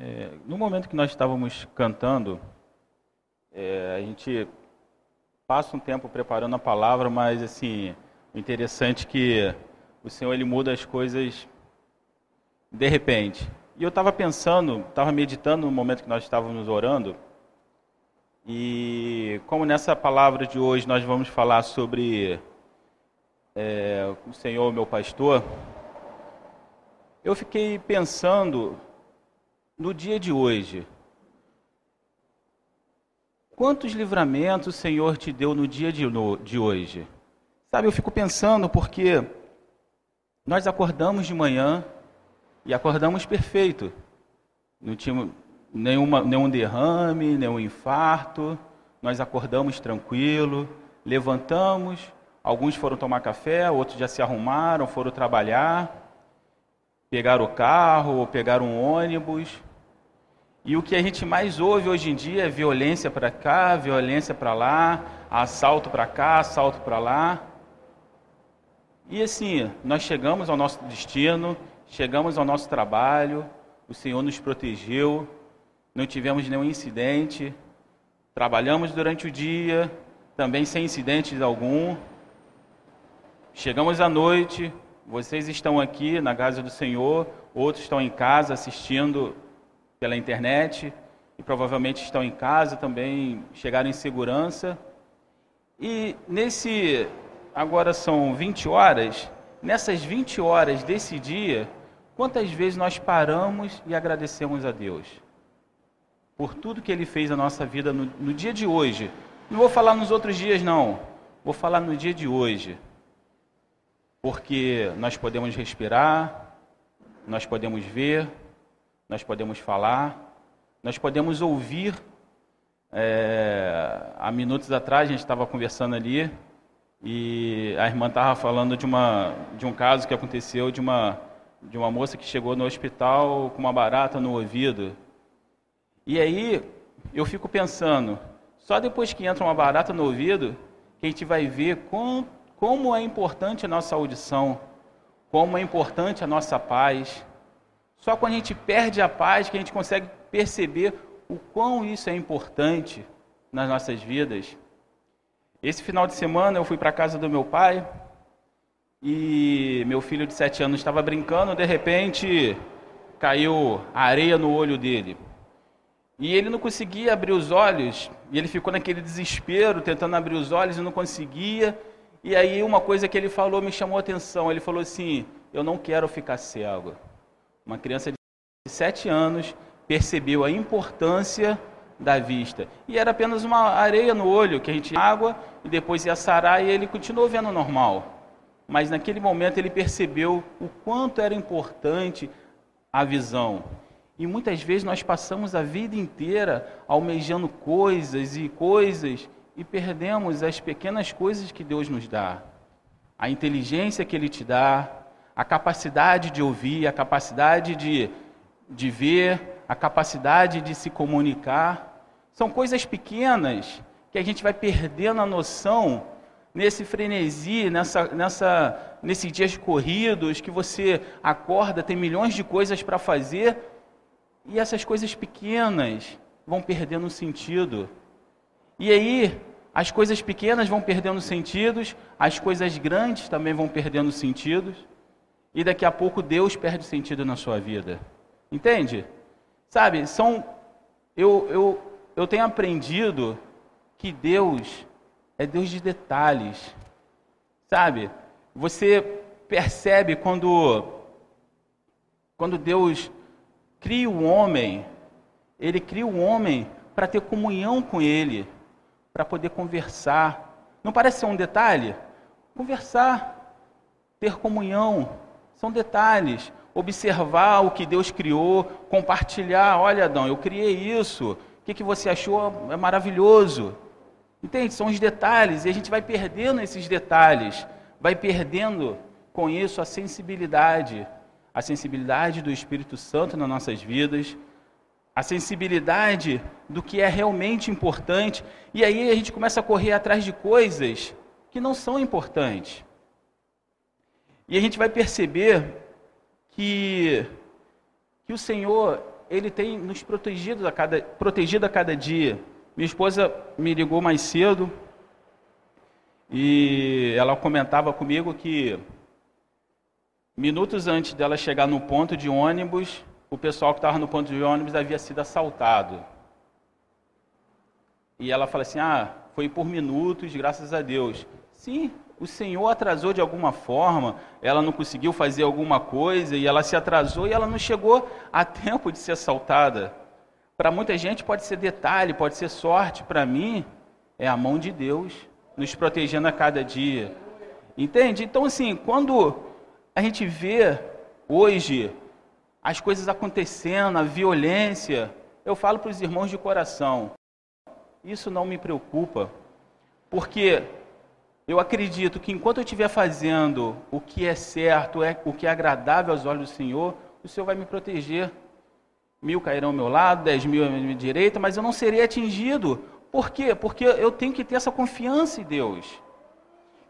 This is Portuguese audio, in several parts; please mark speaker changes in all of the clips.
Speaker 1: É, no momento que nós estávamos cantando, é, a gente passa um tempo preparando a palavra, mas assim, o interessante é que o Senhor ele muda as coisas de repente. E eu estava pensando, estava meditando no momento que nós estávamos orando, e como nessa palavra de hoje nós vamos falar sobre é, o Senhor, meu pastor, eu fiquei pensando no dia de hoje. Quantos livramentos o Senhor te deu no dia de, no, de hoje? Sabe, eu fico pensando porque nós acordamos de manhã e acordamos perfeito. Não tinha nenhuma, nenhum derrame, nenhum infarto. Nós acordamos tranquilo, levantamos. Alguns foram tomar café, outros já se arrumaram, foram trabalhar, pegaram o carro, pegaram um ônibus. E o que a gente mais ouve hoje em dia é violência para cá, violência para lá, assalto para cá, assalto para lá. E assim, nós chegamos ao nosso destino, chegamos ao nosso trabalho, o Senhor nos protegeu, não tivemos nenhum incidente, trabalhamos durante o dia, também sem incidentes algum. Chegamos à noite, vocês estão aqui na casa do Senhor, outros estão em casa assistindo pela internet e provavelmente estão em casa também, chegaram em segurança. E nesse, agora são 20 horas, nessas 20 horas desse dia, quantas vezes nós paramos e agradecemos a Deus? Por tudo que Ele fez na nossa vida no, no dia de hoje. Não vou falar nos outros dias, não. Vou falar no dia de hoje. Porque nós podemos respirar, nós podemos ver, nós podemos falar, nós podemos ouvir. É, há minutos atrás a gente estava conversando ali e a irmã estava falando de, uma, de um caso que aconteceu de uma, de uma moça que chegou no hospital com uma barata no ouvido. E aí eu fico pensando, só depois que entra uma barata no ouvido, que a gente vai ver com, como é importante a nossa audição, como é importante a nossa paz, só quando a gente perde a paz que a gente consegue perceber o quão isso é importante nas nossas vidas. Esse final de semana eu fui para a casa do meu pai e meu filho de sete anos estava brincando, de repente caiu areia no olho dele. E ele não conseguia abrir os olhos, e ele ficou naquele desespero, tentando abrir os olhos e não conseguia. E aí uma coisa que ele falou me chamou a atenção. Ele falou assim: "Eu não quero ficar cego". Uma criança de sete anos percebeu a importância da vista. E era apenas uma areia no olho que a gente água e depois ia sarar e ele continuou vendo normal. Mas naquele momento ele percebeu o quanto era importante a visão. E muitas vezes nós passamos a vida inteira almejando coisas e coisas e perdemos as pequenas coisas que Deus nos dá. A inteligência que Ele te dá, a capacidade de ouvir, a capacidade de, de ver, a capacidade de se comunicar. São coisas pequenas que a gente vai perdendo a noção nesse frenesi, nessa, nessa, nesses dias corridos, que você acorda, tem milhões de coisas para fazer, e essas coisas pequenas vão perdendo sentido. E aí, as coisas pequenas vão perdendo sentidos, as coisas grandes também vão perdendo sentidos e daqui a pouco Deus perde sentido na sua vida. Entende? Sabe, são eu, eu, eu tenho aprendido que Deus é Deus de detalhes. Sabe? Você percebe quando quando Deus cria o homem, ele cria o homem para ter comunhão com ele, para poder conversar. Não parece ser um detalhe? Conversar, ter comunhão, são detalhes. Observar o que Deus criou, compartilhar. Olha, Adão, eu criei isso. O que, que você achou? É maravilhoso. Entende? São os detalhes. E a gente vai perdendo esses detalhes. Vai perdendo com isso a sensibilidade. A sensibilidade do Espírito Santo nas nossas vidas. A sensibilidade do que é realmente importante. E aí a gente começa a correr atrás de coisas que não são importantes. E a gente vai perceber que, que o Senhor, ele tem nos protegido a cada, protegido a cada dia. Minha esposa me ligou mais cedo e ela comentava comigo que minutos antes dela chegar no ponto de ônibus, o pessoal que estava no ponto de ônibus havia sido assaltado. E ela fala assim: ah, foi por minutos, graças a Deus. Sim, o Senhor atrasou de alguma forma, ela não conseguiu fazer alguma coisa e ela se atrasou e ela não chegou a tempo de ser assaltada. Para muita gente pode ser detalhe, pode ser sorte, para mim é a mão de Deus nos protegendo a cada dia. Entende? Então, assim, quando a gente vê hoje as coisas acontecendo, a violência, eu falo para os irmãos de coração, isso não me preocupa, porque eu acredito que enquanto eu estiver fazendo o que é certo, é, o que é agradável aos olhos do Senhor, o Senhor vai me proteger. Mil cairão ao meu lado, dez mil à minha direita, mas eu não serei atingido. Por quê? Porque eu tenho que ter essa confiança em Deus.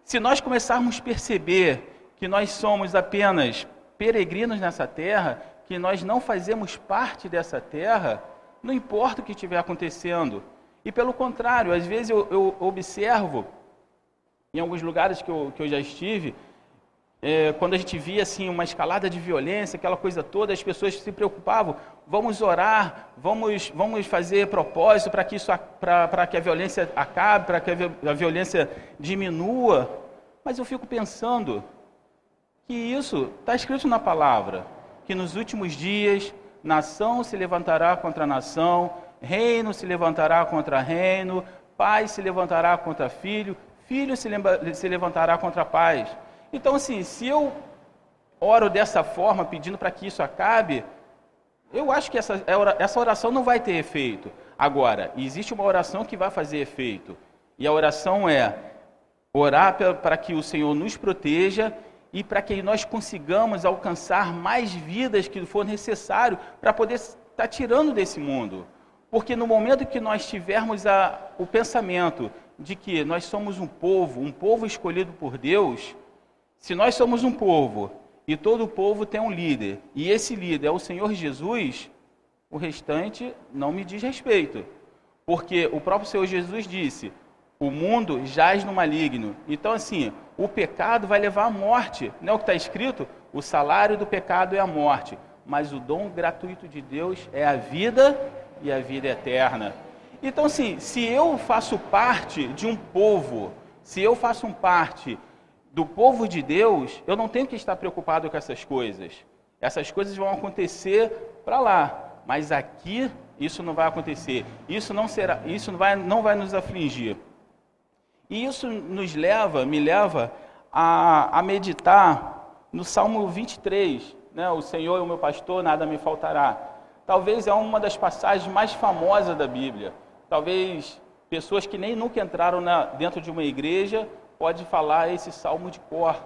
Speaker 1: Se nós começarmos a perceber que nós somos apenas peregrinos nessa terra, que nós não fazemos parte dessa terra, não importa o que estiver acontecendo. E pelo contrário, às vezes eu, eu observo em alguns lugares que eu, que eu já estive, é, quando a gente via assim uma escalada de violência, aquela coisa toda, as pessoas se preocupavam, vamos orar, vamos, vamos fazer propósito para que isso para que a violência acabe, para que a violência diminua. Mas eu fico pensando que isso está escrito na palavra, que nos últimos dias nação se levantará contra nação, reino se levantará contra reino, pai se levantará contra filho, filho se, lembra, se levantará contra a paz. Então, assim, se eu oro dessa forma, pedindo para que isso acabe, eu acho que essa, é essa oração não vai ter efeito. Agora, existe uma oração que vai fazer efeito. E a oração é orar para que o Senhor nos proteja e para que nós consigamos alcançar mais vidas que for necessário para poder estar tirando desse mundo. Porque no momento que nós tivermos a, o pensamento de que nós somos um povo, um povo escolhido por Deus, se nós somos um povo e todo povo tem um líder, e esse líder é o Senhor Jesus, o restante não me diz respeito. Porque o próprio Senhor Jesus disse: o mundo jaz no maligno. Então, assim, o pecado vai levar à morte. Não é o que está escrito? O salário do pecado é a morte, mas o dom gratuito de Deus é a vida e a vida eterna. Então, assim, se eu faço parte de um povo, se eu faço parte do povo de Deus, eu não tenho que estar preocupado com essas coisas. Essas coisas vão acontecer para lá, mas aqui isso não vai acontecer. Isso não será, isso não vai, não vai nos afligir. E isso nos leva, me leva a, a meditar no Salmo 23, né? O Senhor é o meu pastor, nada me faltará. Talvez é uma das passagens mais famosas da Bíblia talvez pessoas que nem nunca entraram na, dentro de uma igreja pode falar esse salmo de cor,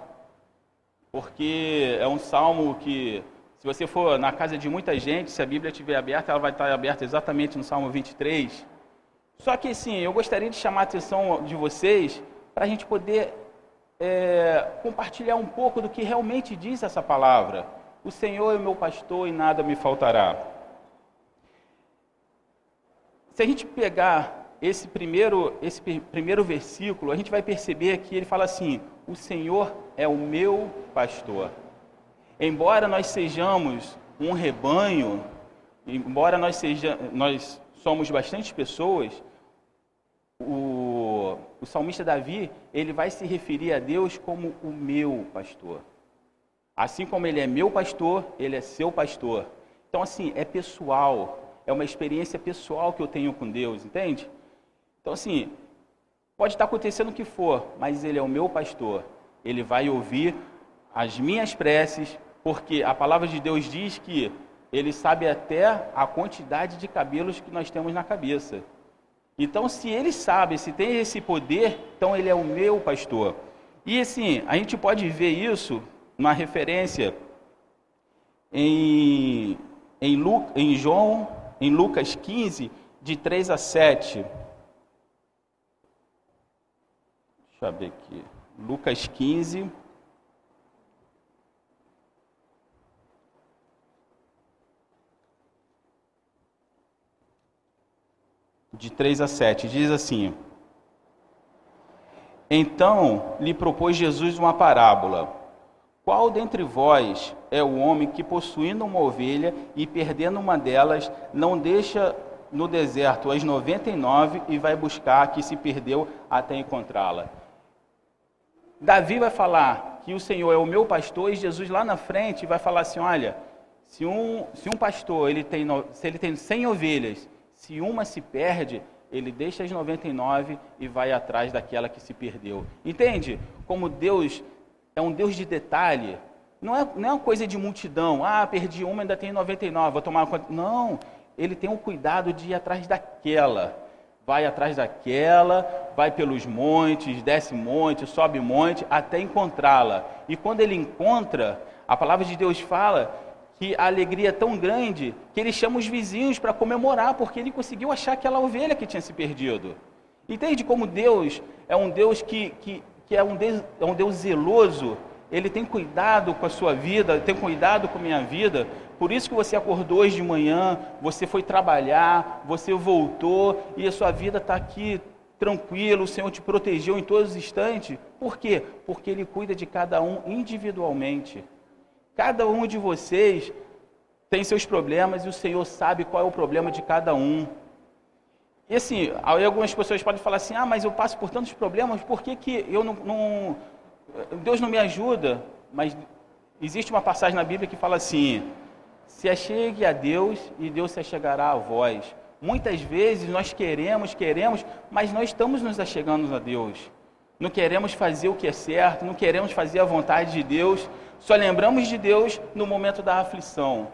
Speaker 1: porque é um salmo que, se você for na casa de muita gente, se a Bíblia estiver aberta, ela vai estar aberta exatamente no Salmo 23. Só que, sim, eu gostaria de chamar a atenção de vocês para a gente poder é, compartilhar um pouco do que realmente diz essa palavra. O Senhor é meu pastor e nada me faltará. Se a gente pegar esse primeiro, esse primeiro versículo, a gente vai perceber que ele fala assim: O Senhor é o meu pastor. Embora nós sejamos um rebanho, embora nós, seja, nós somos bastante pessoas, o, o salmista Davi, ele vai se referir a Deus como o meu pastor. Assim como ele é meu pastor, ele é seu pastor. Então, assim, é pessoal, é uma experiência pessoal que eu tenho com Deus, entende? Então, assim, pode estar acontecendo o que for, mas Ele é o meu pastor. Ele vai ouvir as minhas preces, porque a palavra de Deus diz que Ele sabe até a quantidade de cabelos que nós temos na cabeça. Então, se Ele sabe, se tem esse poder, então Ele é o meu pastor. E assim, a gente pode ver isso, uma referência em, em, Lu, em João em Lucas 15, de 3 a 7. Deixa eu ver aqui. Lucas 15. De 3 a 7, diz assim: Então lhe propôs Jesus uma parábola qual dentre vós é o homem que, possuindo uma ovelha e perdendo uma delas, não deixa no deserto as 99 e vai buscar a que se perdeu até encontrá-la? Davi vai falar que o Senhor é o meu pastor e Jesus lá na frente vai falar assim: olha, se um, se um pastor ele tem, se ele tem 100 ovelhas, se uma se perde, ele deixa as 99 e vai atrás daquela que se perdeu. Entende? Como Deus é um Deus de detalhe. Não é, não é uma coisa de multidão. Ah, perdi uma, ainda tenho 99, vou tomar uma... Não, ele tem o cuidado de ir atrás daquela vai atrás daquela, vai pelos montes, desce monte, sobe monte, até encontrá-la. E quando ele encontra, a palavra de Deus fala que a alegria é tão grande que ele chama os vizinhos para comemorar, porque ele conseguiu achar aquela ovelha que tinha se perdido. Entende como Deus é um Deus que, que, que é, um Deus, é um Deus zeloso, ele tem cuidado com a sua vida, tem cuidado com a minha vida, por isso que você acordou hoje de manhã, você foi trabalhar, você voltou e a sua vida está aqui tranquila, o Senhor te protegeu em todos os instantes. Por quê? Porque Ele cuida de cada um individualmente. Cada um de vocês tem seus problemas e o Senhor sabe qual é o problema de cada um. E assim, aí algumas pessoas podem falar assim: ah, mas eu passo por tantos problemas, por que, que eu não, não. Deus não me ajuda? Mas existe uma passagem na Bíblia que fala assim: se achegue a Deus e Deus se achegará a vós. Muitas vezes nós queremos, queremos, mas nós estamos nos achegando a Deus. Não queremos fazer o que é certo, não queremos fazer a vontade de Deus, só lembramos de Deus no momento da aflição.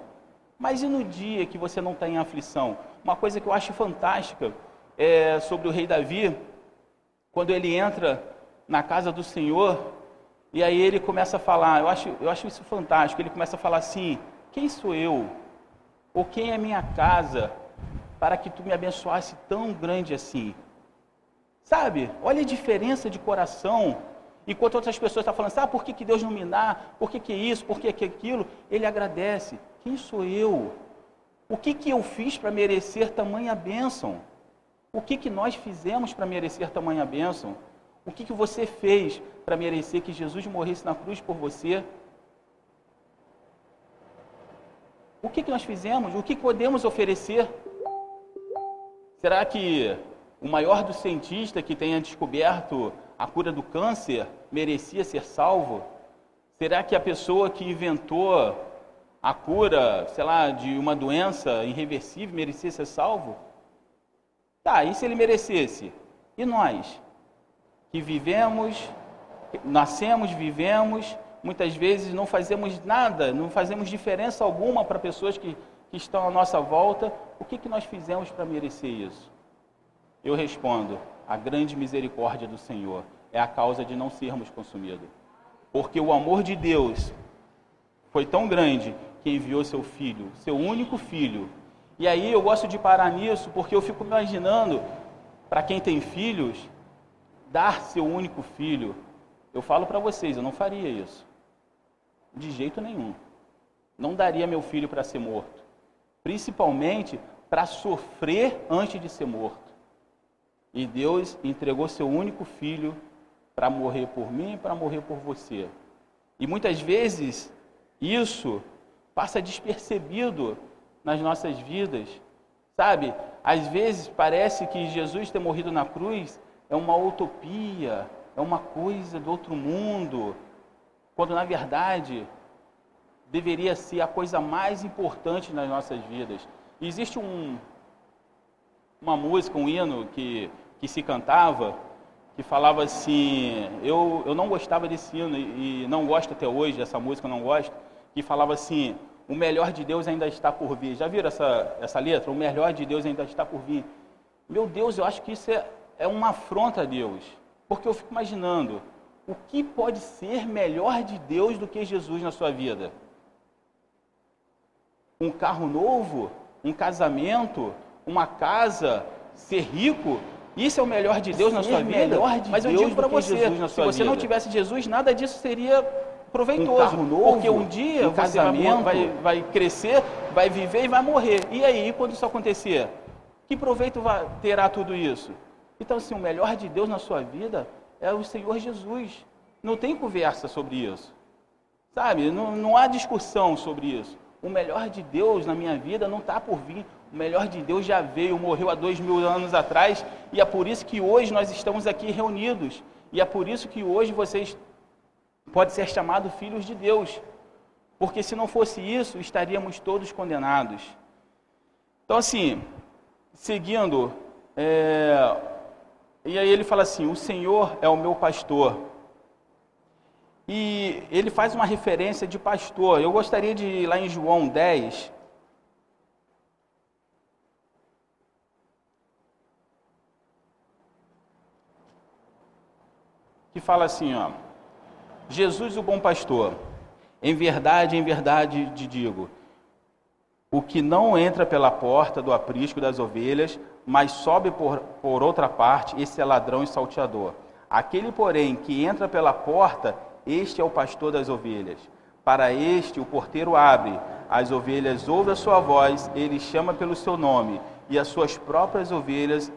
Speaker 1: Mas e no dia que você não está em aflição? Uma coisa que eu acho fantástica é sobre o rei Davi, quando ele entra na casa do Senhor, e aí ele começa a falar, eu acho, eu acho isso fantástico, ele começa a falar assim, quem sou eu? Ou quem é minha casa para que tu me abençoasse tão grande assim? Sabe? Olha a diferença de coração. Enquanto outras pessoas estão falando, sabe por que, que Deus não me dá? Por que, que isso? Por que, que aquilo? Ele agradece. Quem sou eu? O que, que eu fiz para merecer tamanha bênção? O que, que nós fizemos para merecer tamanha bênção? O que, que você fez para merecer que Jesus morresse na cruz por você? O que, que nós fizemos? O que podemos oferecer? Será que o maior dos cientistas que tenha descoberto a cura do câncer merecia ser salvo? Será que a pessoa que inventou a cura, sei lá, de uma doença irreversível merecia ser salvo? Tá, e se ele merecesse? E nós? Que vivemos, nascemos, vivemos, muitas vezes não fazemos nada, não fazemos diferença alguma para pessoas que, que estão à nossa volta, o que, que nós fizemos para merecer isso? Eu respondo: a grande misericórdia do Senhor é a causa de não sermos consumidos. Porque o amor de Deus foi tão grande que enviou seu filho, seu único filho. E aí eu gosto de parar nisso porque eu fico imaginando, para quem tem filhos, dar seu único filho. Eu falo para vocês, eu não faria isso. De jeito nenhum. Não daria meu filho para ser morto. Principalmente para sofrer antes de ser morto. E Deus entregou seu único filho para morrer por mim e para morrer por você. E muitas vezes isso passa despercebido nas nossas vidas. Sabe? Às vezes parece que Jesus ter morrido na cruz é uma utopia, é uma coisa do outro mundo, quando na verdade deveria ser a coisa mais importante nas nossas vidas. Existe um, uma música, um hino que, que se cantava, que falava assim, eu, eu não gostava desse hino e, e não gosto até hoje dessa música, eu não gosto, que falava assim, o melhor de Deus ainda está por vir. Já viram essa, essa letra? O melhor de Deus ainda está por vir. Meu Deus, eu acho que isso é, é uma afronta a Deus. Porque eu fico imaginando, o que pode ser melhor de Deus do que Jesus na sua vida? Um carro novo? Um casamento? Uma casa? Ser rico? Isso é o melhor de Deus ser na sua vida? Mas eu digo para você, se você vida. não tivesse Jesus, nada disso seria proveitoso. Um novo, porque um dia um você vai, vai, vai crescer, vai viver e vai morrer. E aí, quando isso acontecer? Que proveito terá tudo isso? Então, assim, o melhor de Deus na sua vida é o Senhor Jesus. Não tem conversa sobre isso. Sabe? Não, não há discussão sobre isso. O melhor de Deus na minha vida não está por vir. O melhor de Deus já veio, morreu há dois mil anos atrás, e é por isso que hoje nós estamos aqui reunidos. E é por isso que hoje vocês podem ser chamados filhos de Deus. Porque se não fosse isso, estaríamos todos condenados. Então, assim, seguindo, é... e aí ele fala assim: O Senhor é o meu pastor. E ele faz uma referência de pastor. Eu gostaria de ir lá em João 10, que fala assim, ó: Jesus o bom pastor. Em verdade, em verdade te digo, o que não entra pela porta do aprisco das ovelhas, mas sobe por, por outra parte, esse é ladrão e salteador. Aquele, porém, que entra pela porta, este é o pastor das ovelhas. Para este o porteiro abre, as ovelhas ouvem a sua voz, ele chama pelo seu nome, e as suas próprias ovelhas,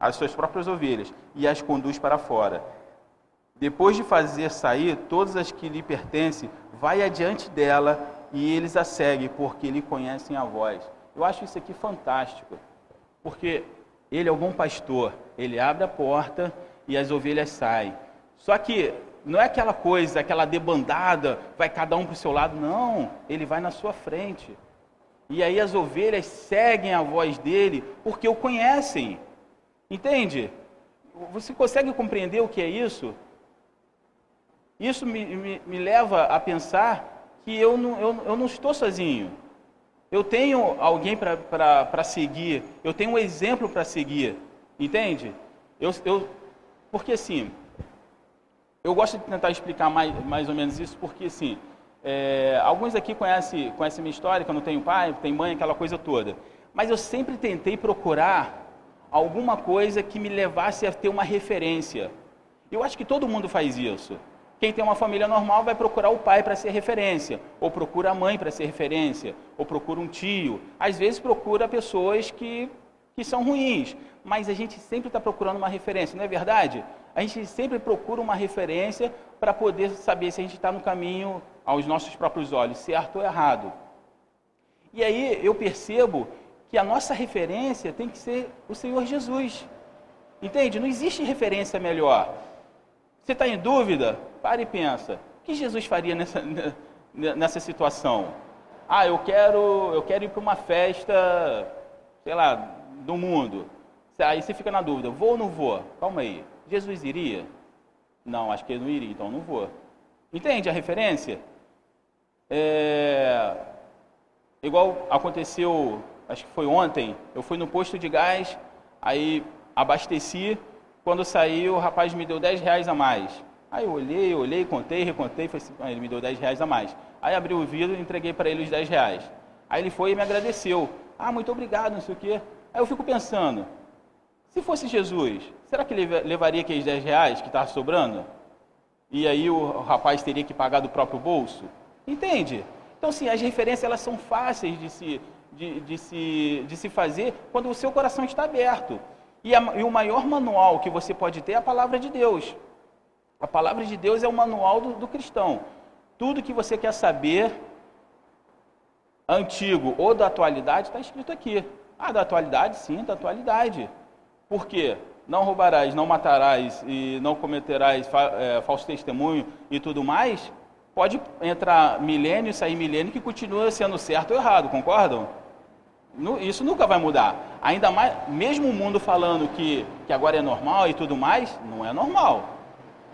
Speaker 1: as suas próprias ovelhas, e as conduz para fora. Depois de fazer sair todas as que lhe pertencem, vai adiante dela e eles a seguem, porque lhe conhecem a voz. Eu acho isso aqui fantástico, porque ele é o bom pastor, ele abre a porta e as ovelhas saem. Só que não é aquela coisa, aquela debandada, vai cada um para o seu lado, não, ele vai na sua frente. E aí as ovelhas seguem a voz dele porque o conhecem. Entende? Você consegue compreender o que é isso? Isso me, me, me leva a pensar que eu não, eu, eu não estou sozinho. Eu tenho alguém para seguir, eu tenho um exemplo para seguir, entende? Eu, eu, porque assim, eu gosto de tentar explicar mais, mais ou menos isso, porque assim, é, alguns aqui conhecem, conhecem minha história, que eu não tenho pai, tenho mãe, aquela coisa toda. Mas eu sempre tentei procurar alguma coisa que me levasse a ter uma referência. Eu acho que todo mundo faz isso. Quem tem uma família normal vai procurar o pai para ser referência, ou procura a mãe para ser referência, ou procura um tio. Às vezes procura pessoas que, que são ruins, mas a gente sempre está procurando uma referência, não é verdade? A gente sempre procura uma referência para poder saber se a gente está no caminho aos nossos próprios olhos, certo ou errado. E aí eu percebo que a nossa referência tem que ser o Senhor Jesus. Entende? Não existe referência melhor. Você está em dúvida? Para e pensa. O que Jesus faria nessa, nessa situação? Ah, eu quero, eu quero ir para uma festa, sei lá, do mundo. Aí você fica na dúvida, vou ou não vou? Calma aí. Jesus iria? Não, acho que ele não iria, então não vou. Entende a referência? É... Igual aconteceu, acho que foi ontem, eu fui no posto de gás, aí abasteci, quando saí, o rapaz me deu 10 reais a mais. Aí eu olhei, olhei, contei, recontei, assim, ele me deu 10 reais a mais. Aí abri o vidro e entreguei para ele os 10 reais. Aí ele foi e me agradeceu. Ah, muito obrigado, não sei o quê. Aí eu fico pensando, se fosse Jesus, será que ele levaria aqueles 10 reais que estava sobrando? E aí o rapaz teria que pagar do próprio bolso? Entende? Então, sim, as referências elas são fáceis de se, de, de, se, de se fazer quando o seu coração está aberto. E, a, e o maior manual que você pode ter é a palavra de Deus. A palavra de Deus é o manual do, do cristão. Tudo que você quer saber, antigo ou da atualidade, está escrito aqui. Ah, da atualidade? Sim, da atualidade. Por quê? Não roubarás, não matarás e não cometerás é, falso testemunho e tudo mais. Pode entrar milênio e sair milênio que continua sendo certo ou errado, concordam? Isso nunca vai mudar. Ainda mais, mesmo o mundo falando que, que agora é normal e tudo mais, não é normal.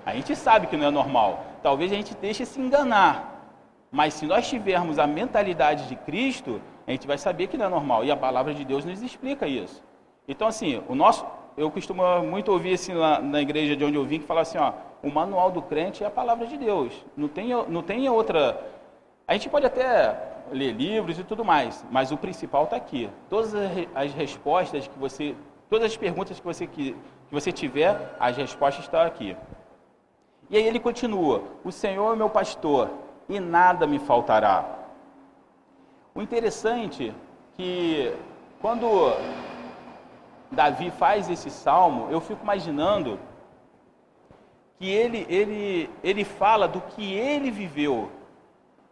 Speaker 1: A gente sabe que não é normal. Talvez a gente deixe se enganar. Mas se nós tivermos a mentalidade de Cristo, a gente vai saber que não é normal. E a palavra de Deus nos explica isso. Então, assim, o nosso, eu costumo muito ouvir assim na, igreja de onde eu vim, que fala assim, ó, o manual do crente é a palavra de Deus. Não tem, não tem outra. A gente pode até ler livros e tudo mais, mas o principal está aqui. Todas as respostas que você, todas as perguntas que você, que, que você tiver, as respostas estão aqui. E aí ele continua: O Senhor é meu pastor e nada me faltará. O interessante que quando Davi faz esse salmo, eu fico imaginando que ele, ele, ele fala do que ele viveu,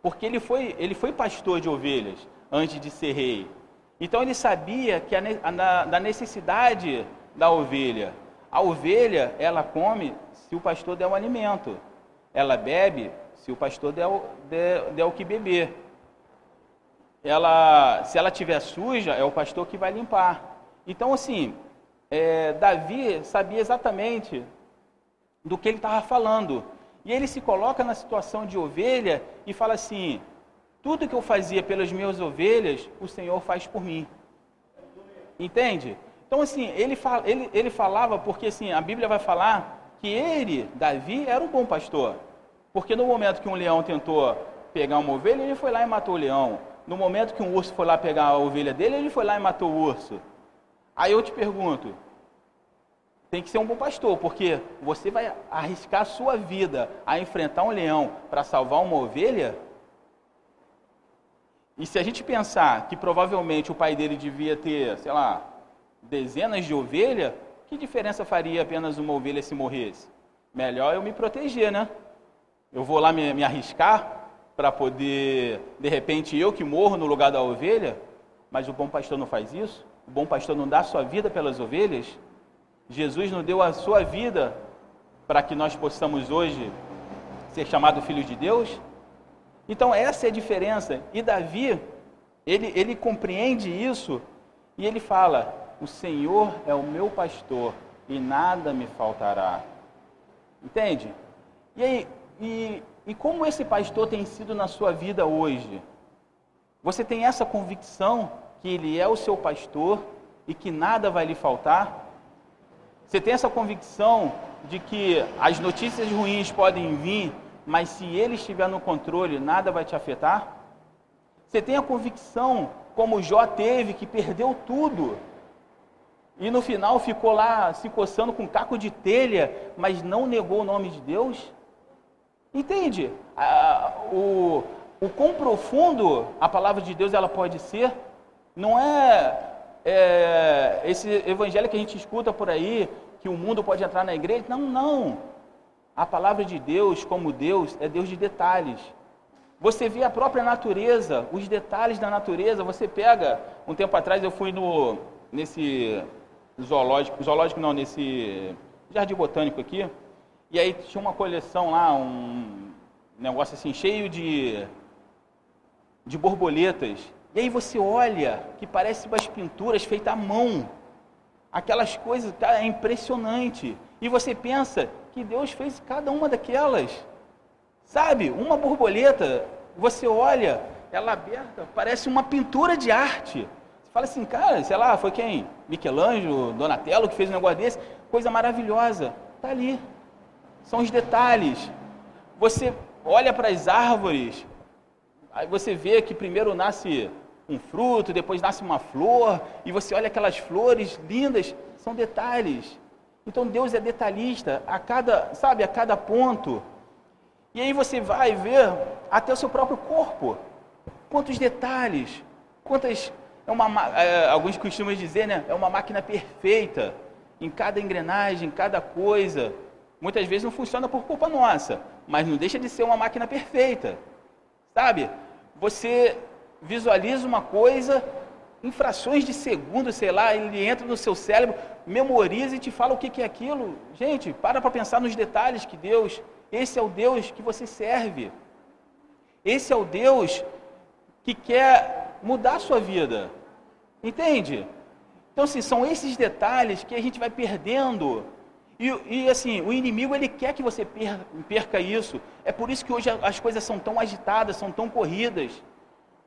Speaker 1: porque ele foi, ele foi pastor de ovelhas antes de ser rei. Então ele sabia que a, a, da necessidade da ovelha. A ovelha, ela come se o pastor der o alimento. Ela bebe se o pastor der, der, der o que beber. Ela, se ela tiver suja, é o pastor que vai limpar. Então, assim, é, Davi sabia exatamente do que ele estava falando. E ele se coloca na situação de ovelha e fala assim: tudo que eu fazia pelas minhas ovelhas, o Senhor faz por mim. Entende? Então, assim, ele, fala, ele, ele falava, porque assim, a Bíblia vai falar que ele, Davi, era um bom pastor. Porque no momento que um leão tentou pegar uma ovelha, ele foi lá e matou o leão. No momento que um urso foi lá pegar a ovelha dele, ele foi lá e matou o urso. Aí eu te pergunto, tem que ser um bom pastor, porque você vai arriscar a sua vida a enfrentar um leão para salvar uma ovelha? E se a gente pensar que provavelmente o pai dele devia ter, sei lá, dezenas de ovelhas, que diferença faria apenas uma ovelha se morresse? Melhor eu me proteger, né? Eu vou lá me, me arriscar para poder, de repente, eu que morro no lugar da ovelha, mas o bom pastor não faz isso? O bom pastor não dá sua vida pelas ovelhas? Jesus nos deu a sua vida para que nós possamos hoje ser chamados filhos de Deus? Então, essa é a diferença. E Davi, ele, ele compreende isso e ele fala: O Senhor é o meu pastor e nada me faltará. Entende? E aí, e, e como esse pastor tem sido na sua vida hoje? Você tem essa convicção que ele é o seu pastor e que nada vai lhe faltar? Você tem essa convicção de que as notícias ruins podem vir, mas se ele estiver no controle, nada vai te afetar? Você tem a convicção, como Jó teve, que perdeu tudo, e no final ficou lá se coçando com um caco de telha, mas não negou o nome de Deus? Entende? o, o quão profundo a palavra de Deus ela pode ser, não é é, esse evangelho que a gente escuta por aí, que o mundo pode entrar na igreja. Não, não. A palavra de Deus, como Deus, é Deus de detalhes. Você vê a própria natureza, os detalhes da natureza. Você pega, um tempo atrás eu fui no nesse zoológico, zoológico não, nesse jardim botânico aqui, e aí tinha uma coleção lá, um negócio assim cheio de de borboletas. E aí você olha que parece umas pinturas feitas à mão. Aquelas coisas, cara, é impressionante. E você pensa que Deus fez cada uma daquelas. Sabe? Uma borboleta, você olha, ela aberta, parece uma pintura de arte. Fala assim, cara, sei lá, foi quem? Michelangelo, Donatello que fez um negócio desse. Coisa maravilhosa. Está ali. São os detalhes. Você olha para as árvores, aí você vê que primeiro nasce um fruto, depois nasce uma flor, e você olha aquelas flores lindas, são detalhes. Então Deus é detalhista a cada, sabe, a cada ponto. E aí você vai ver até o seu próprio corpo. Quantos detalhes, quantas é uma, é, alguns costumam dizer, né? É uma máquina perfeita em cada engrenagem, em cada coisa. Muitas vezes não funciona por culpa nossa, mas não deixa de ser uma máquina perfeita. Sabe? Você visualiza uma coisa, em frações de segundo, sei lá, ele entra no seu cérebro, memoriza e te fala o que é aquilo. Gente, para para pensar nos detalhes que Deus, esse é o Deus que você serve. Esse é o Deus que quer mudar a sua vida. Entende? Então, assim, são esses detalhes que a gente vai perdendo. E, e, assim, o inimigo ele quer que você perca isso. É por isso que hoje as coisas são tão agitadas, são tão corridas.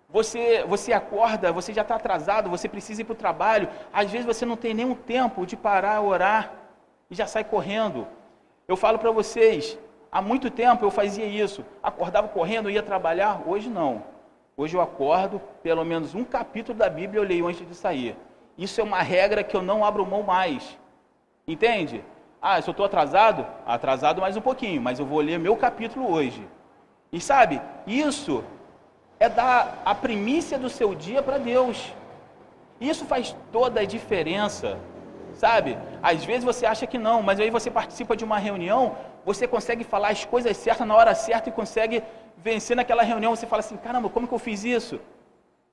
Speaker 1: Você, você acorda, você já está atrasado, você precisa ir para o trabalho. Às vezes você não tem nenhum tempo de parar, orar e já sai correndo. Eu falo para vocês, há muito tempo eu fazia isso. Acordava correndo, ia trabalhar. Hoje não. Hoje eu acordo, pelo menos um capítulo da Bíblia eu leio antes de sair. Isso é uma regra que eu não abro mão mais. Entende? Ah, se eu estou atrasado, atrasado mais um pouquinho, mas eu vou ler meu capítulo hoje. E sabe, isso é dar a primícia do seu dia para Deus. Isso faz toda a diferença. sabe? Às vezes você acha que não, mas aí você participa de uma reunião, você consegue falar as coisas certas na hora certa e consegue vencer naquela reunião. Você fala assim: caramba, como que eu fiz isso?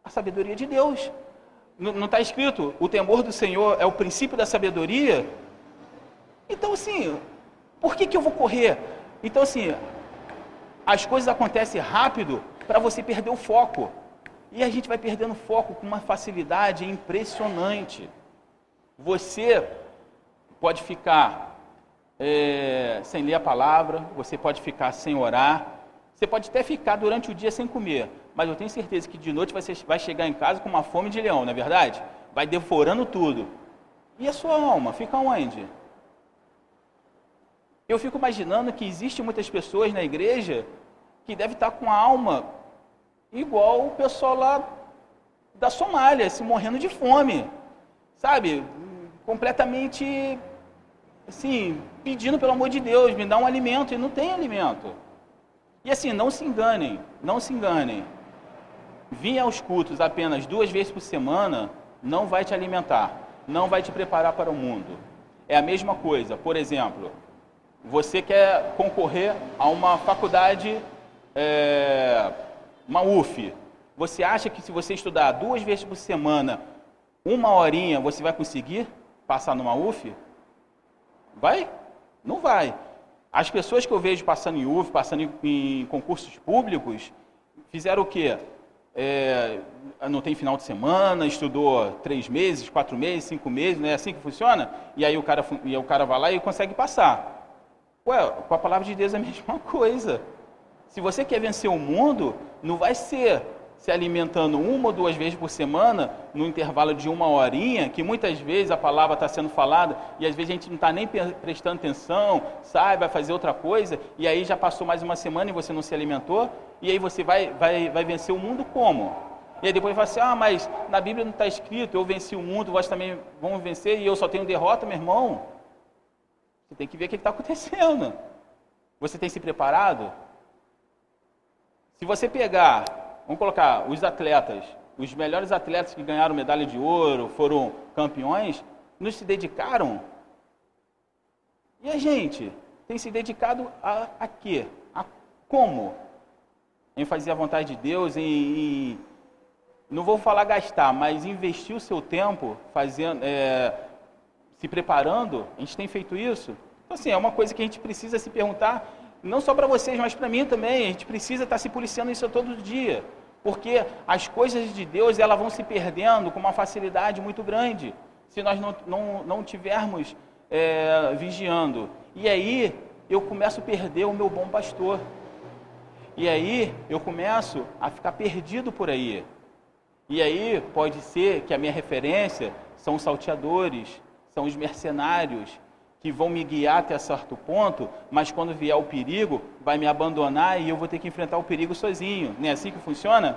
Speaker 1: A sabedoria de Deus. Não está escrito, o temor do Senhor é o princípio da sabedoria? Então, assim, por que, que eu vou correr? Então, assim, as coisas acontecem rápido para você perder o foco. E a gente vai perdendo foco com uma facilidade impressionante. Você pode ficar é, sem ler a palavra, você pode ficar sem orar, você pode até ficar durante o dia sem comer, mas eu tenho certeza que de noite você vai chegar em casa com uma fome de leão, não é verdade? Vai devorando tudo. E a sua alma fica onde? Eu fico imaginando que existe muitas pessoas na igreja que devem estar com a alma igual o pessoal lá da Somália, se morrendo de fome. Sabe? Completamente assim, pedindo pelo amor de Deus, me dá um alimento e não tem alimento. E assim, não se enganem, não se enganem. Vir aos cultos apenas duas vezes por semana não vai te alimentar, não vai te preparar para o mundo. É a mesma coisa, por exemplo, você quer concorrer a uma faculdade, é, uma UF. Você acha que se você estudar duas vezes por semana, uma horinha, você vai conseguir passar numa UF? Vai? Não vai. As pessoas que eu vejo passando em UF, passando em, em concursos públicos, fizeram o quê? É, não tem final de semana, estudou três meses, quatro meses, cinco meses, não é assim que funciona? E aí o cara, e o cara vai lá e consegue passar. Ué, com a palavra de Deus é a mesma coisa. Se você quer vencer o mundo, não vai ser se alimentando uma ou duas vezes por semana, no intervalo de uma horinha, que muitas vezes a palavra está sendo falada e às vezes a gente não está nem prestando atenção, sai, vai fazer outra coisa, e aí já passou mais uma semana e você não se alimentou, e aí você vai, vai, vai vencer o mundo como? E aí depois vai assim, ah, mas na Bíblia não está escrito, eu venci o mundo, vós também vão vencer e eu só tenho derrota, meu irmão. Você tem que ver o que está acontecendo. Você tem se preparado? Se você pegar, vamos colocar os atletas, os melhores atletas que ganharam medalha de ouro, foram campeões, não se dedicaram. E a gente tem se dedicado a, a quê? A como? Em fazer a vontade de Deus, em, em não vou falar gastar, mas investir o seu tempo fazendo, é, se preparando, a gente tem feito isso. Então, assim, é uma coisa que a gente precisa se perguntar, não só para vocês, mas para mim também. A gente precisa estar tá se policiando isso todo dia. Porque as coisas de Deus, elas vão se perdendo com uma facilidade muito grande, se nós não, não, não tivermos é, vigiando. E aí, eu começo a perder o meu bom pastor. E aí, eu começo a ficar perdido por aí. E aí, pode ser que a minha referência são os salteadores, são os mercenários que vão me guiar até certo ponto, mas quando vier o perigo, vai me abandonar e eu vou ter que enfrentar o perigo sozinho. Não é assim que funciona?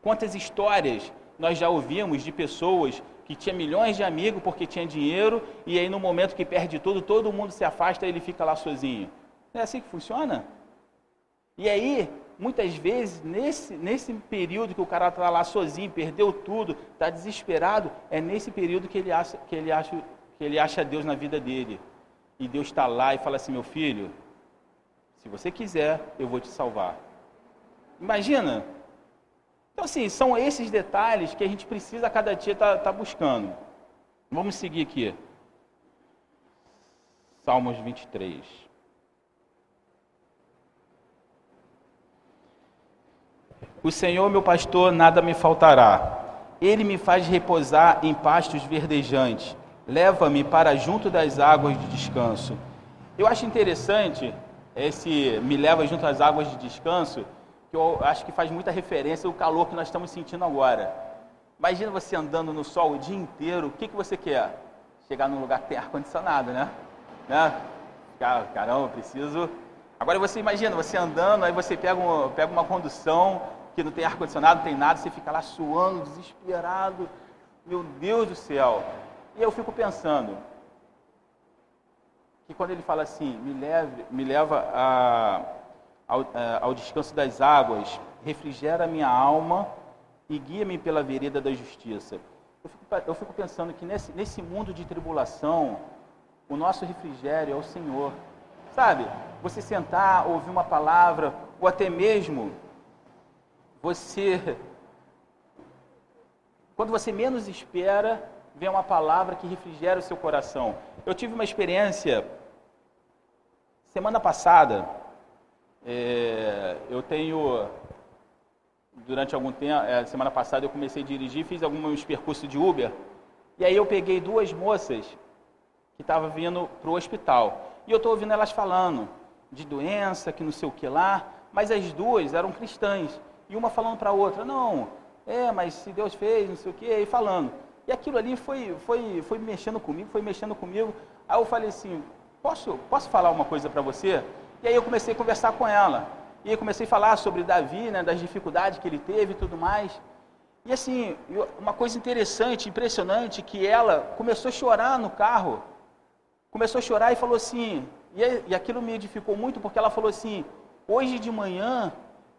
Speaker 1: Quantas histórias nós já ouvimos de pessoas que tinha milhões de amigos porque tinha dinheiro e aí no momento que perde tudo, todo mundo se afasta e ele fica lá sozinho. Não é assim que funciona? E aí, muitas vezes, nesse, nesse período que o cara está lá sozinho, perdeu tudo, está desesperado, é nesse período que ele, acha, que, ele acha, que ele acha Deus na vida dele. E Deus está lá e fala assim: meu filho, se você quiser, eu vou te salvar. Imagina? Então, assim, são esses detalhes que a gente precisa a cada dia estar tá, tá buscando. Vamos seguir aqui. Salmos 23. O Senhor, meu pastor, nada me faltará. Ele me faz repousar em pastos verdejantes. Leva-me para junto das águas de descanso. Eu acho interessante esse me leva junto às águas de descanso, que eu acho que faz muita referência ao calor que nós estamos sentindo agora. Imagina você andando no sol o dia inteiro, o que, que você quer? Chegar num lugar que tem ar-condicionado, né? né? Caramba, preciso. Agora você imagina, você andando, aí você pega, um, pega uma condução, que não tem ar-condicionado, não tem nada, você fica lá suando, desesperado. Meu Deus do céu. E eu fico pensando que quando ele fala assim, me, leve, me leva a, ao, a, ao descanso das águas, refrigera minha alma e guia-me pela vereda da justiça. eu fico, eu fico pensando que nesse, nesse mundo de tribulação, o nosso refrigério é o Senhor. Sabe? Você sentar, ouvir uma palavra, ou até mesmo você. Quando você menos espera, vem uma palavra que refrigera o seu coração. Eu tive uma experiência semana passada. É, eu tenho durante algum tempo, é, semana passada eu comecei a dirigir, fiz alguns percursos de Uber, e aí eu peguei duas moças que estavam vindo para o hospital. E eu estou ouvindo elas falando de doença, que não sei o que lá, mas as duas eram cristãs. E uma falando para a outra, não, é, mas se Deus fez, não sei o que, e falando. E aquilo ali foi, foi, foi mexendo comigo, foi mexendo comigo. Aí eu falei assim, posso, posso falar uma coisa para você? E aí eu comecei a conversar com ela. E comecei a falar sobre Davi, né, das dificuldades que ele teve e tudo mais. E assim, uma coisa interessante, impressionante, que ela começou a chorar no carro. Começou a chorar e falou assim, e aquilo me edificou muito, porque ela falou assim, hoje de manhã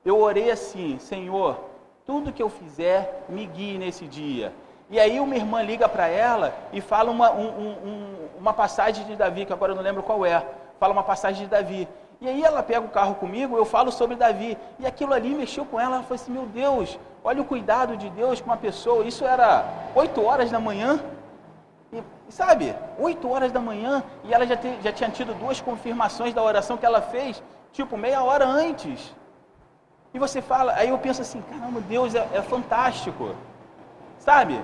Speaker 1: eu orei assim, Senhor, tudo que eu fizer, me guie nesse dia. E aí uma irmã liga para ela e fala uma, um, um, uma passagem de Davi, que agora eu não lembro qual é. Fala uma passagem de Davi. E aí ela pega o carro comigo, eu falo sobre Davi. E aquilo ali mexeu com ela. Ela falou assim: Meu Deus, olha o cuidado de Deus com uma pessoa. Isso era 8 horas da manhã. E, sabe, 8 horas da manhã. E ela já, te, já tinha tido duas confirmações da oração que ela fez, tipo, meia hora antes. E você fala, aí eu penso assim: Caramba, Deus é, é fantástico. Sabe?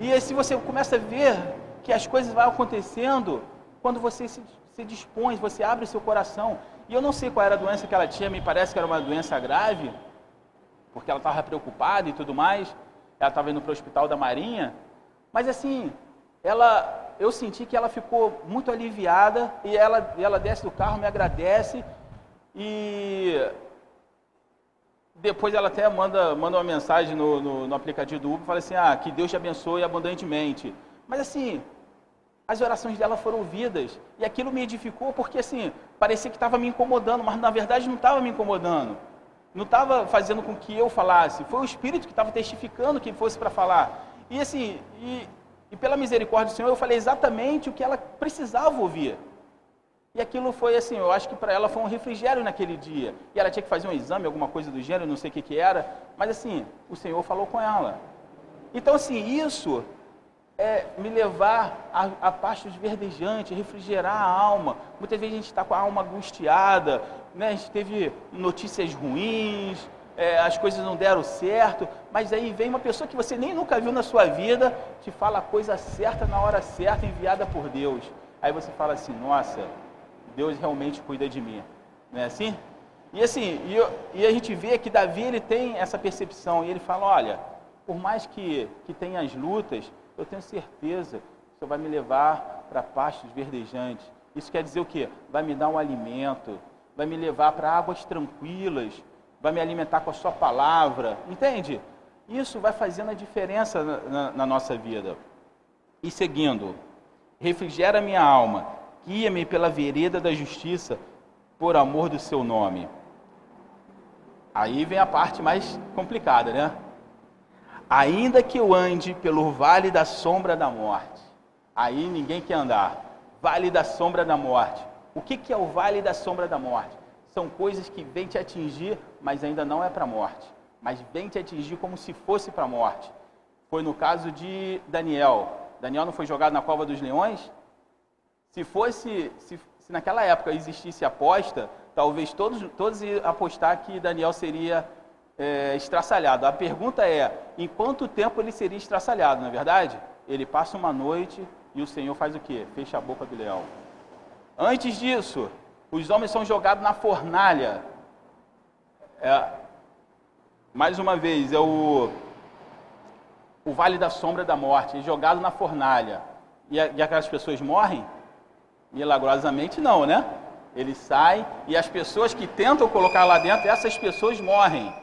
Speaker 1: E se você começa a ver que as coisas vão acontecendo quando você se, se dispõe, você abre seu coração. E eu não sei qual era a doença que ela tinha, me parece que era uma doença grave, porque ela estava preocupada e tudo mais. Ela estava indo para o hospital da Marinha. Mas assim, ela, eu senti que ela ficou muito aliviada e ela, ela desce do carro, me agradece e depois ela até manda, manda uma mensagem no, no, no aplicativo do Uber, fala assim, ah, que Deus te abençoe abundantemente. Mas assim, as orações dela foram ouvidas e aquilo me edificou porque assim, parecia que estava me incomodando, mas na verdade não estava me incomodando. Não estava fazendo com que eu falasse, foi o Espírito que estava testificando que fosse para falar. E assim, e, e pela misericórdia do Senhor, eu falei exatamente o que ela precisava ouvir. E aquilo foi assim, eu acho que para ela foi um refrigério naquele dia. E ela tinha que fazer um exame, alguma coisa do gênero, não sei o que, que era. Mas assim, o Senhor falou com ela. Então assim, isso é me levar a, a pastos verdejantes, refrigerar a alma. Muitas vezes a gente está com a alma angustiada, né? a gente teve notícias ruins, é, as coisas não deram certo, mas aí vem uma pessoa que você nem nunca viu na sua vida, te fala a coisa certa na hora certa, enviada por Deus. Aí você fala assim, nossa, Deus realmente cuida de mim. Não é assim? E assim, e, e, a gente vê que Davi ele tem essa percepção e ele fala, olha, por mais que, que tenha as lutas, eu tenho certeza que o Senhor vai me levar para pastos verdejantes. Isso quer dizer o quê? Vai me dar um alimento, vai me levar para águas tranquilas, vai me alimentar com a sua palavra. Entende? Isso vai fazendo a diferença na, na, na nossa vida. E seguindo, refrigera minha alma guia-me pela vereda da justiça, por amor do seu nome. Aí vem a parte mais complicada, né? Ainda que eu ande pelo vale da sombra da morte, aí ninguém quer andar. Vale da sombra da morte. O que, é o vale da sombra da morte? São coisas que vêm te atingir, mas ainda não é para a morte. Mas vêm te atingir como se fosse para a morte. Foi no caso de Daniel. Daniel não foi jogado na cova dos leões? Se fosse, se, se naquela época existisse aposta, talvez todos, todos iam apostar que Daniel seria é, estraçalhado. A pergunta é, em quanto tempo ele seria estraçalhado, não é verdade? Ele passa uma noite e o Senhor faz o quê? Fecha a boca do leão. Antes disso, os homens são jogados na fornalha. É, mais uma vez, é o, o vale da sombra da morte, é jogado na fornalha. E, e aquelas pessoas morrem? Milagrosamente não, né? Ele sai e as pessoas que tentam colocar lá dentro, essas pessoas morrem.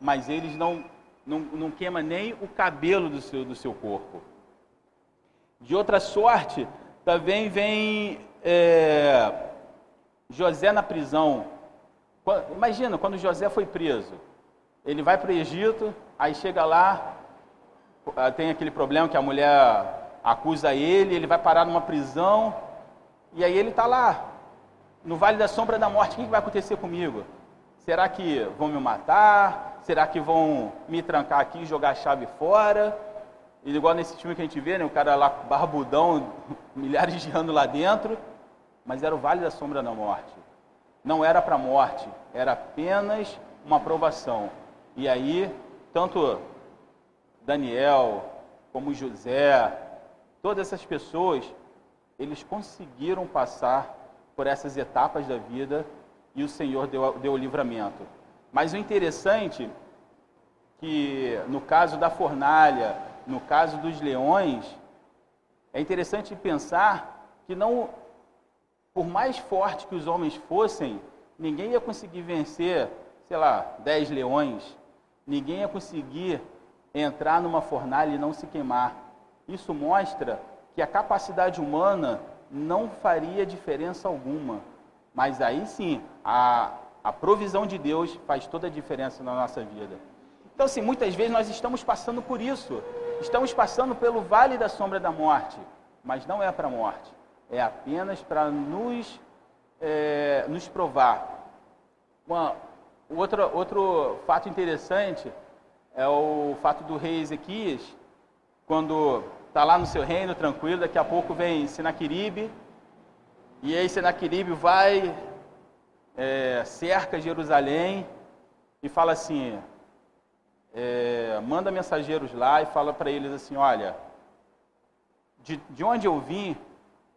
Speaker 1: Mas eles não, não, não queimam nem o cabelo do seu, do seu corpo. De outra sorte, também vem é, José na prisão. Imagina, quando José foi preso, ele vai para o Egito, aí chega lá, ah, tem aquele problema que a mulher acusa ele, ele vai parar numa prisão, e aí ele está lá, no vale da sombra da morte, o que vai acontecer comigo? Será que vão me matar? Será que vão me trancar aqui e jogar a chave fora? E igual nesse filme que a gente vê, né, o cara lá barbudão, milhares de anos lá dentro, mas era o vale da sombra da morte. Não era para morte, era apenas uma aprovação. E aí, tanto Daniel, como José, todas essas pessoas, eles conseguiram passar por essas etapas da vida e o Senhor deu, deu o livramento. Mas o interessante que no caso da fornalha, no caso dos leões, é interessante pensar que não, por mais forte que os homens fossem, ninguém ia conseguir vencer, sei lá, dez leões, ninguém ia conseguir entrar numa fornalha e não se queimar. Isso mostra que a capacidade humana não faria diferença alguma. Mas aí sim, a, a provisão de Deus faz toda a diferença na nossa vida. Então, assim, muitas vezes nós estamos passando por isso. Estamos passando pelo vale da sombra da morte, mas não é para a morte, é apenas para nos, é, nos provar. Uma, outro, outro fato interessante é o fato do rei Ezequias, quando está lá no seu reino tranquilo, daqui a pouco vem Senaqueribe, e aí Senaqueribe vai, é, cerca Jerusalém e fala assim, é, manda mensageiros lá e fala para eles assim, olha, de, de onde eu vim,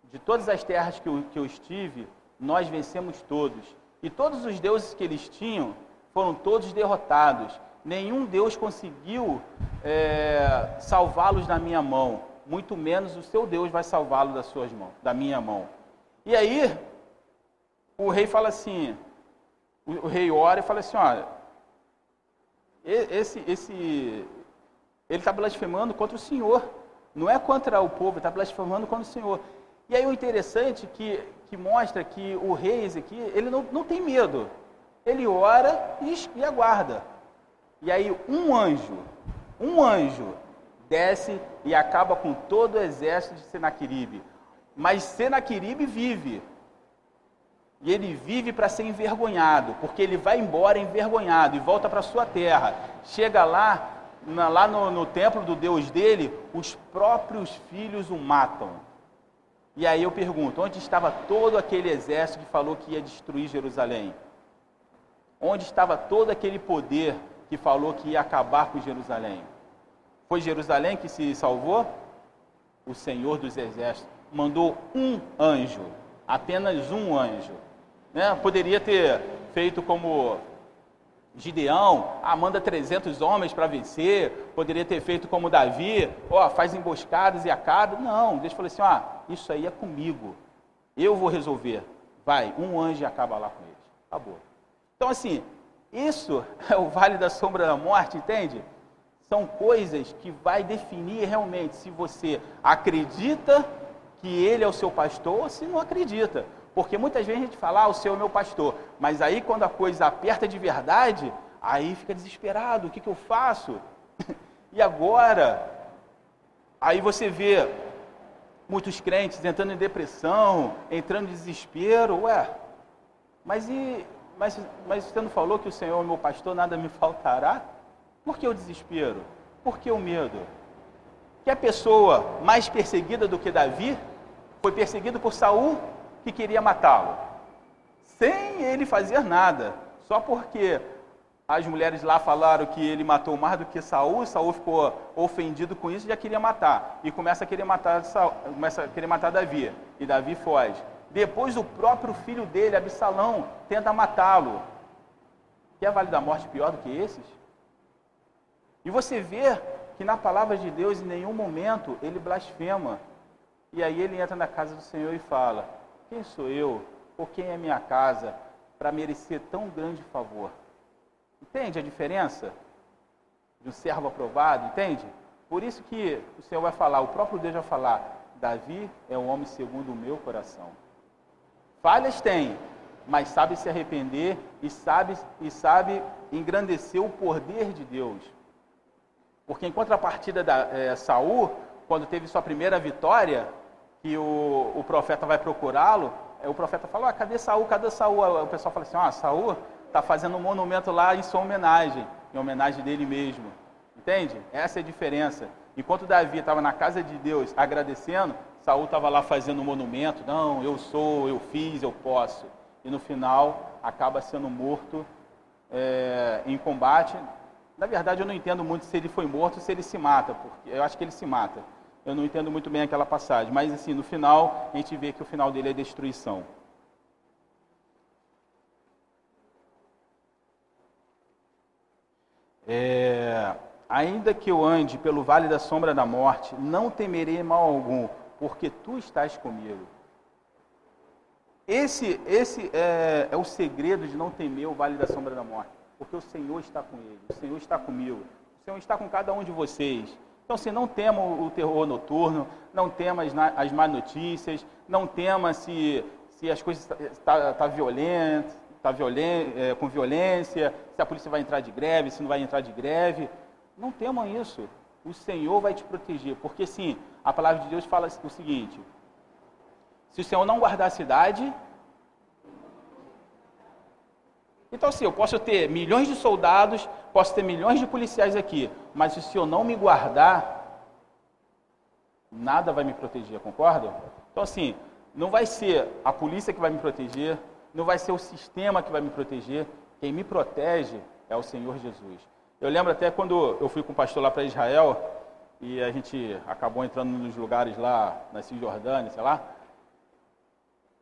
Speaker 1: de todas as terras que eu, que eu estive, nós vencemos todos. E todos os deuses que eles tinham foram todos derrotados. Nenhum Deus conseguiu é, salvá-los da minha mão. Muito menos o seu Deus vai salvá-lo das suas mãos, da minha mão. E aí, o rei fala assim, o, rei ora e fala assim, olha, esse, esse, ele está blasfemando contra o Senhor. Não é contra o povo, está blasfemando contra o Senhor. E aí o interessante que, que mostra que o rei Ezequiel, ele não, não tem medo. Ele ora e, e aguarda. E aí um anjo, um anjo, desce e acaba com todo o exército de Senaqueribe. Mas Senaqueribe vive. E ele vive para ser envergonhado, porque ele vai embora envergonhado e volta para sua terra. Chega lá, na, lá no, no templo do Deus dele, os próprios filhos o matam. E aí eu pergunto: onde estava todo aquele exército que falou que ia destruir Jerusalém? Onde estava todo aquele poder que falou que ia acabar com Jerusalém? Foi Jerusalém que se salvou? O Senhor dos Exércitos mandou um anjo, apenas um anjo. Né? Poderia ter feito como Gideão, ah, manda 300 homens para vencer. Poderia ter feito como Davi, ó, faz emboscadas e acaba. Não, Deus falou assim, ó, isso aí é comigo. Eu vou resolver. Vai, um anjo acaba lá com eles. Acabou. Então, assim, isso é o vale da sombra da morte, entende? São coisas que vai definir realmente se você acredita que ele é o seu pastor ou se não acredita. Porque muitas vezes a gente fala, ah, o Senhor é meu pastor. Mas aí quando a coisa aperta de verdade, aí fica desesperado, o que, que eu faço? e agora? Aí você vê muitos crentes entrando em depressão, entrando em desespero, ué, mas e mas, mas você não falou que o Senhor é meu pastor, nada me faltará? Por que o desespero? Por que o medo? Que a pessoa mais perseguida do que Davi foi perseguido por Saul que queria matá-lo, sem ele fazer nada, só porque as mulheres lá falaram que ele matou mais do que Saul, Saul ficou ofendido com isso e já queria matar. E começa a querer matar, Saul, começa a querer matar Davi. E Davi foge. Depois o próprio filho dele, Absalão, tenta matá-lo. Quer vale da morte pior do que esses? E você vê que na palavra de Deus, em nenhum momento, ele blasfema. E aí ele entra na casa do Senhor e fala: quem sou eu, ou quem é minha casa, para merecer tão grande favor? Entende a diferença de um servo aprovado? Entende? Por isso que o Senhor vai falar, o próprio Deus vai falar: Davi é um homem segundo o meu coração. Falhas tem, mas sabe se arrepender e sabe, e sabe engrandecer o poder de Deus. Porque em contrapartida da é, Saul, quando teve sua primeira vitória, que o, o profeta vai procurá-lo, é, o profeta fala, ah, cadê Saul, cadê Saul? O pessoal fala assim, ah, Saul está fazendo um monumento lá em sua homenagem, em homenagem dele mesmo. Entende? Essa é a diferença. Enquanto Davi estava na casa de Deus agradecendo, Saul estava lá fazendo um monumento, não, eu sou, eu fiz, eu posso. E no final acaba sendo morto é, em combate. Na verdade, eu não entendo muito se ele foi morto ou se ele se mata, porque eu acho que ele se mata. Eu não entendo muito bem aquela passagem, mas assim, no final, a gente vê que o final dele é destruição. É, ainda que eu ande pelo vale da sombra da morte, não temerei mal algum, porque tu estás comigo. Esse, esse é, é, o segredo de não temer o vale da sombra da morte, porque o Senhor está com ele, o Senhor está comigo, o Senhor está com cada um de vocês. Então, se não tema o terror noturno, não tema as, as más notícias, não tema se, se as coisas estão tá, tá violentas, tá violen, é, com violência, se a polícia vai entrar de greve, se não vai entrar de greve. Não temam isso. O Senhor vai te proteger. Porque, sim, a palavra de Deus fala o seguinte: se o Senhor não guardar a cidade. Então, assim, eu posso ter milhões de soldados, posso ter milhões de policiais aqui, mas se Senhor não me guardar, nada vai me proteger, concorda? Então, assim, não vai ser a polícia que vai me proteger, não vai ser o sistema que vai me proteger, quem me protege é o Senhor Jesus. Eu lembro até quando eu fui com o pastor lá para Israel e a gente acabou entrando nos lugares lá na Cisjordânia, sei lá.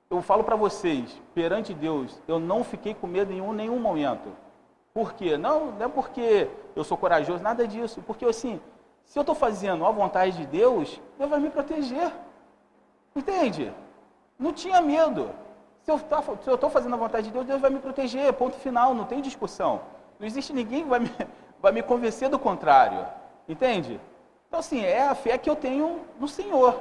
Speaker 1: Eu falo para vocês, perante Deus, eu não fiquei com medo em nenhum momento. Por quê? Não, não é porque eu sou corajoso, nada disso. Porque assim, se eu estou fazendo a vontade de Deus, Deus vai me proteger. Entende? Não tinha medo. Se eu estou fazendo a vontade de Deus, Deus vai me proteger. Ponto final, não tem discussão. Não existe ninguém que vai me, vai me convencer do contrário. Entende? Então, assim, é a fé que eu tenho no Senhor.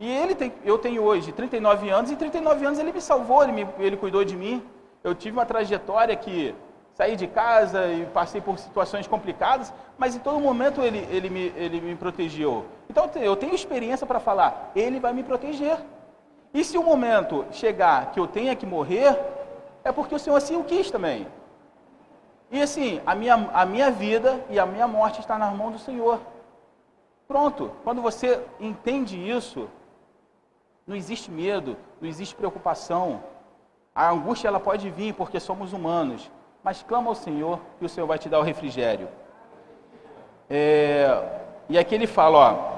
Speaker 1: E ele tem, eu tenho hoje 39 anos, e 39 anos ele me salvou, ele, me, ele cuidou de mim. Eu tive uma trajetória que saí de casa e passei por situações complicadas, mas em todo momento ele, ele, me, ele me protegeu. Então eu tenho experiência para falar, ele vai me proteger. E se o momento chegar que eu tenha que morrer, é porque o Senhor assim o quis também. E assim, a minha, a minha vida e a minha morte está nas mãos do Senhor. Pronto. Quando você entende isso, não existe medo, não existe preocupação. A angústia ela pode vir porque somos humanos, mas clama ao Senhor e o Senhor vai te dar o refrigério. É, e aqui ele fala, ó,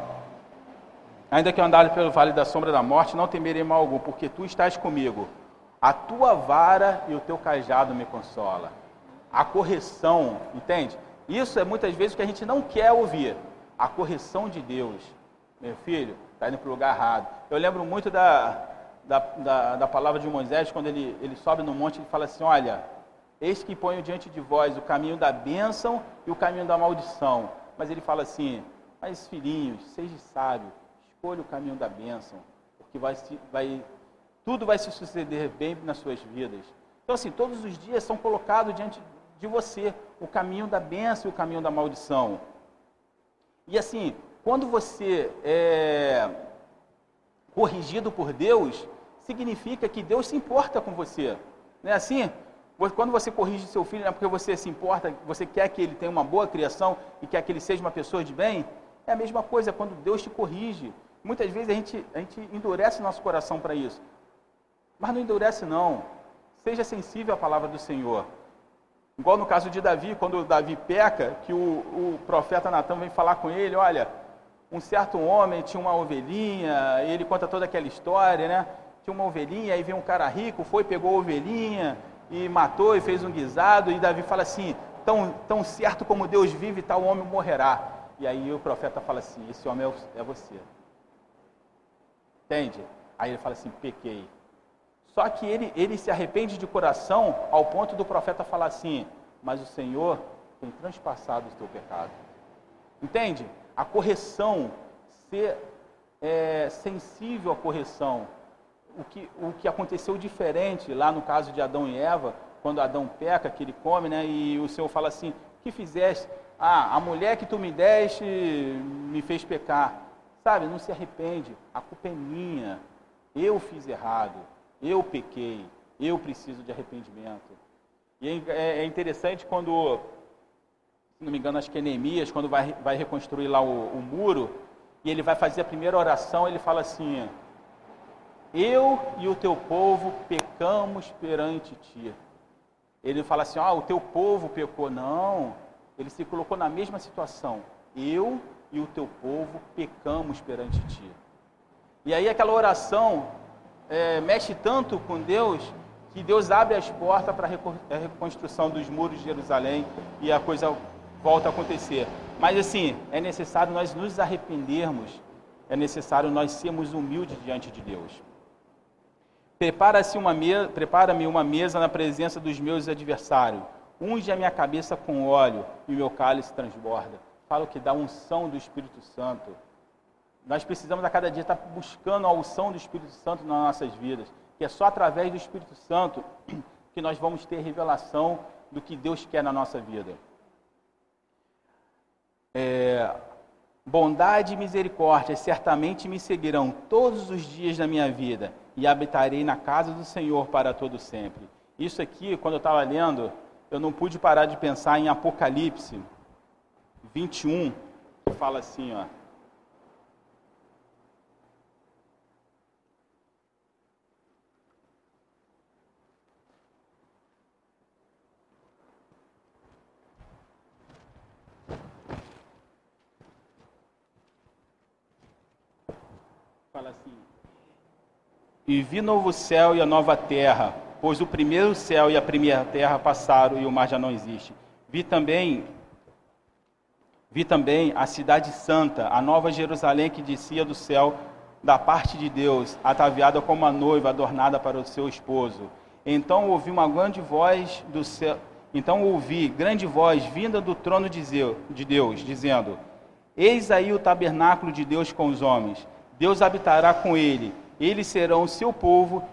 Speaker 1: ainda que eu andar pelo vale da sombra da morte, não temerei mal algum, porque tu estás comigo. A tua vara e o teu cajado me consola. A correção, entende? Isso é muitas vezes o que a gente não quer ouvir a correção de Deus. Meu filho, está indo para o lugar errado. Eu lembro muito da, da, da, da, palavra de Moisés, quando ele, ele sobe no monte e fala assim: Olha, eis que ponho diante de vós o caminho da bênção e o caminho da maldição. Mas ele fala assim: Mas filhinhos, seja sábio, escolha o caminho da bênção, porque vai, vai, tudo vai se suceder bem nas suas vidas. Então, assim, todos os dias são colocados diante de você o caminho da bênção e o caminho da maldição. E assim, quando você é corrigido por Deus, significa que Deus se importa com você. Não é assim? Quando você corrige seu filho, não é porque você se importa, você quer que ele tenha uma boa criação e quer que ele seja uma pessoa de bem? É a mesma coisa quando Deus te corrige. Muitas vezes a gente, a gente endurece nosso coração para isso. Mas não endurece, não. Seja sensível à palavra do Senhor. Igual no caso de Davi, quando Davi peca, que o, o profeta Natan vem falar com ele, olha, um certo homem tinha uma ovelhinha, ele conta toda aquela história, né? Tinha uma ovelhinha, aí vem um cara rico, foi, pegou a ovelhinha e matou e fez um guisado, e Davi fala assim, tão, tão certo como Deus vive, tal homem morrerá. E aí o profeta fala assim, esse homem é, é você. Entende? Aí ele fala assim, pequei. Só que ele, ele se arrepende de coração ao ponto do profeta falar assim: Mas o Senhor tem transpassado o teu pecado. Entende? A correção, ser é, sensível à correção. O que, o que aconteceu diferente lá no caso de Adão e Eva, quando Adão peca, que ele come, né? E o Senhor fala assim: que fizeste? Ah, a mulher que tu me deste me fez pecar. Sabe, não se arrepende. A culpa é minha. Eu fiz errado. Eu pequei. Eu preciso de arrependimento. E é, é, interessante quando, não me engano, acho que é Neemias, quando vai, vai reconstruir lá o, o muro, e ele vai fazer a primeira oração, ele fala assim: Eu e o teu povo pecamos perante ti. Ele fala assim: Ah, o teu povo pecou. Não, ele se colocou na mesma situação. Eu e o teu povo pecamos perante ti. E aí aquela oração é, mexe tanto com Deus que Deus abre as portas para a reconstrução dos muros de Jerusalém e a coisa volta a acontecer. Mas assim, é necessário nós nos arrependermos, é necessário nós sermos humildes diante de Deus. Prepara-se uma mesa, prepara-me uma mesa na presença dos meus adversários. Unge a minha cabeça com óleo e o meu cálice transborda. Fala que dá unção do Espírito Santo. Nós precisamos a cada dia estar buscando a unção do Espírito Santo nas nossas vidas, que é só através do Espírito Santo que nós vamos ter revelação do que Deus quer na nossa vida. É, bondade e misericórdia certamente me seguirão todos os dias da minha vida e habitarei na casa do Senhor para todo sempre. Isso aqui, quando eu estava lendo, eu não pude parar de pensar em Apocalipse 21, que fala assim, ó. Fala assim: E vi novo céu e a nova terra, pois o primeiro céu e a primeira terra passaram e o mar já não existe. Vi também vi também a cidade santa, a nova Jerusalém que descia do céu da parte de Deus, ataviada como a noiva adornada para o seu esposo. Então ouvi uma grande voz do céu, então ouvi grande voz vinda do trono de Deus, dizendo: Eis aí o tabernáculo de Deus com os homens. Deus habitará com ele. Eles serão o seu povo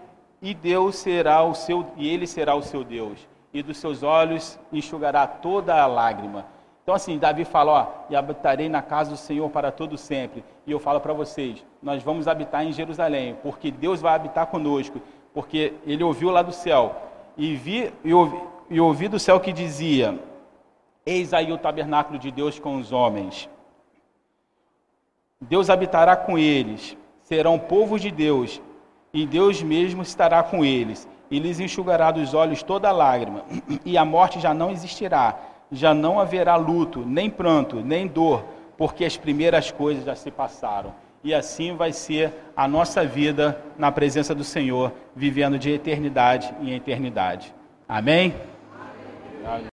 Speaker 1: e Deus será o seu e ele será o seu Deus. E dos seus olhos enxugará toda a lágrima. Então assim, Davi fala, ó, e habitarei na casa do Senhor para todo sempre. E eu falo para vocês, nós vamos habitar em Jerusalém, porque Deus vai habitar conosco, porque ele ouviu lá do céu e vi e ouvi, e ouvi do céu que dizia: Eis aí o tabernáculo de Deus com os homens. Deus habitará com eles, serão povos de Deus, e Deus mesmo estará com eles, e lhes enxugará dos olhos toda lágrima, e a morte já não existirá, já não haverá luto, nem pranto, nem dor, porque as primeiras coisas já se passaram. E assim vai ser a nossa vida na presença do Senhor, vivendo de eternidade em eternidade. Amém? Amém.